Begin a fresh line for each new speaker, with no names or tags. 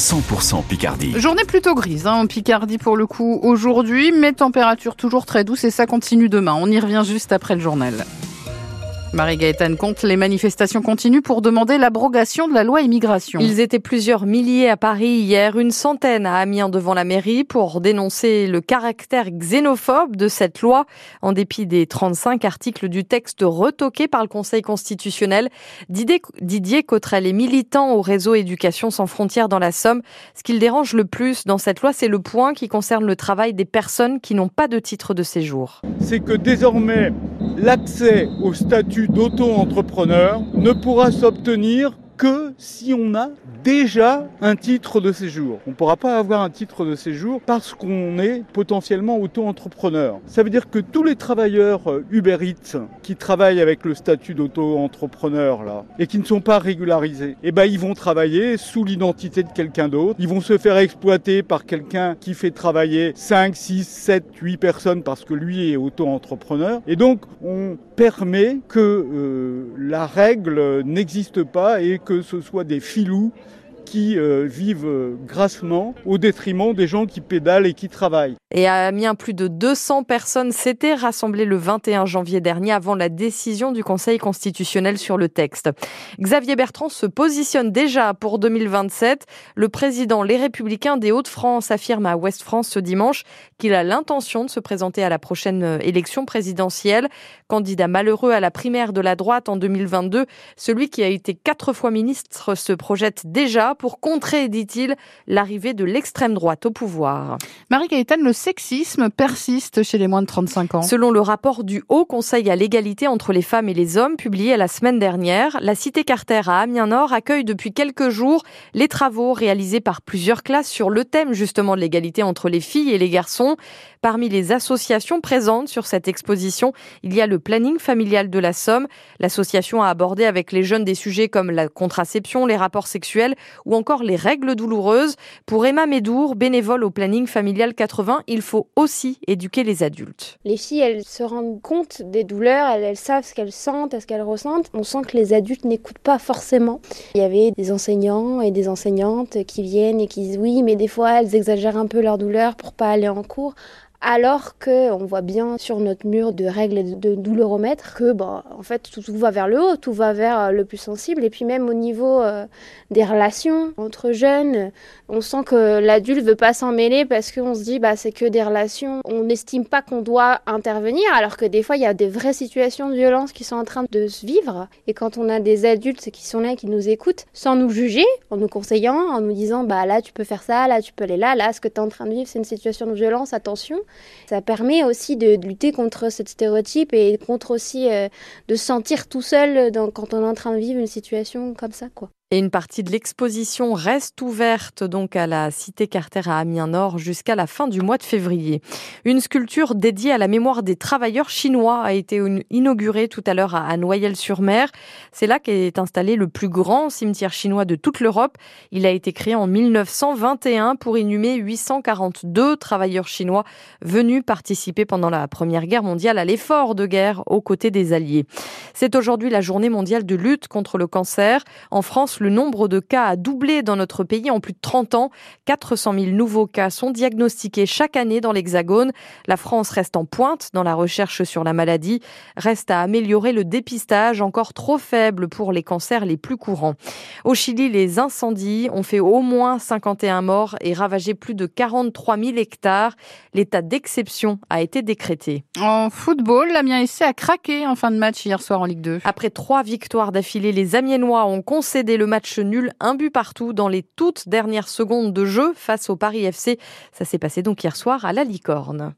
100% Picardie.
Journée plutôt grise hein, en Picardie pour le coup aujourd'hui, mais température toujours très douce et ça continue demain. On y revient juste après le journal. Marie-Gaëtane compte les manifestations continuent pour demander l'abrogation de la loi immigration.
Ils étaient plusieurs milliers à Paris hier, une centaine à Amiens devant la mairie pour dénoncer le caractère xénophobe de cette loi. En dépit des 35 articles du texte retoqués par le Conseil constitutionnel, Didier Cotrel est militant au réseau Éducation sans frontières dans la Somme. Ce qu'il dérange le plus dans cette loi, c'est le point qui concerne le travail des personnes qui n'ont pas de titre de séjour.
C'est que désormais, l'accès au statut d'auto-entrepreneur ne pourra s'obtenir que si on a déjà un titre de séjour. On ne pourra pas avoir un titre de séjour parce qu'on est potentiellement auto-entrepreneur. Ça veut dire que tous les travailleurs euh, Uber Eats qui travaillent avec le statut d'auto-entrepreneur là et qui ne sont pas régularisés, eh ben ils vont travailler sous l'identité de quelqu'un d'autre. Ils vont se faire exploiter par quelqu'un qui fait travailler 5, 6, 7, 8 personnes parce que lui est auto-entrepreneur. Et donc on permet que euh, la règle n'existe pas et que ce soit des filous qui euh, vivent euh, grassement au détriment des gens qui pédalent et qui travaillent.
Et à Amiens, plus de 200 personnes s'étaient rassemblées le 21 janvier dernier avant la décision du Conseil constitutionnel sur le texte. Xavier Bertrand se positionne déjà pour 2027. Le président Les Républicains des Hauts-de-France affirme à Ouest France ce dimanche qu'il a l'intention de se présenter à la prochaine euh, élection présidentielle. Candidat malheureux à la primaire de la droite en 2022, celui qui a été quatre fois ministre se projette déjà pour contrer, dit-il, l'arrivée de l'extrême droite au pouvoir.
Marie-Gaëtane, le sexisme persiste chez les moins de 35 ans.
Selon le rapport du Haut Conseil à l'égalité entre les femmes et les hommes publié la semaine dernière, la cité Carter à Amiens-Nord accueille depuis quelques jours les travaux réalisés par plusieurs classes sur le thème justement de l'égalité entre les filles et les garçons. Parmi les associations présentes sur cette exposition, il y a le planning familial de la Somme. L'association a abordé avec les jeunes des sujets comme la contraception, les rapports sexuels ou encore les règles douloureuses. Pour Emma Médour, bénévole au planning familial 80, il faut aussi éduquer les adultes.
Les filles, elles se rendent compte des douleurs, elles, savent ce qu'elles sentent, ce qu'elles ressentent. On sent que les adultes n'écoutent pas forcément. Il y avait des enseignants et des enseignantes qui viennent et qui disent oui, mais des fois elles exagèrent un peu leur douleur pour pas aller en cours alors que on voit bien sur notre mur de règles et de douleuromètre que bon, en fait tout, va vers le haut, tout va vers euh, le plus sensible. Et puis même au niveau euh, des relations entre jeunes, on sent que l'adulte veut pas s'en mêler parce qu'on se dit bah c'est que des relations, on n'estime pas qu'on doit intervenir alors que des fois il y a des vraies situations de violence qui sont en train de se vivre. Et quand on a des adultes qui sont là qui nous écoutent sans nous juger, en nous conseillant, en nous disant bah là tu peux faire ça, là tu peux aller là, là ce que tu es en train de vivre c'est une situation de violence, attention ça permet aussi de, lutter contre ce stéréotype et contre aussi euh, de sentir tout seul quand on est en train de vivre une situation comme ça, quoi.
Et une partie de l'exposition reste ouverte donc à la cité Carter à Amiens-Nord jusqu'à la fin du mois de février. Une sculpture dédiée à la mémoire des travailleurs chinois a été inaugurée tout à l'heure à Noyelles-sur-Mer. C'est là qu'est installé le plus grand cimetière chinois de toute l'Europe. Il a été créé en 1921 pour inhumer 842 travailleurs chinois venus participer pendant la Première Guerre mondiale à l'effort de guerre aux côtés des Alliés. C'est aujourd'hui la journée mondiale de lutte contre le cancer. En France, le nombre de cas a doublé dans notre pays en plus de 30 ans. 400 000 nouveaux cas sont diagnostiqués chaque année dans l'Hexagone. La France reste en pointe dans la recherche sur la maladie. Reste à améliorer le dépistage, encore trop faible pour les cancers les plus courants. Au Chili, les incendies ont fait au moins 51 morts et ravagé plus de 43 000 hectares. L'état d'exception a été décrété.
En football, l'Amiens SC a craqué en fin de match hier soir en Ligue 2.
Après trois victoires d'affilée, les Amiénois ont concédé le match nul, un but partout dans les toutes dernières secondes de jeu face au Paris FC. Ça s'est passé donc hier soir à la Licorne.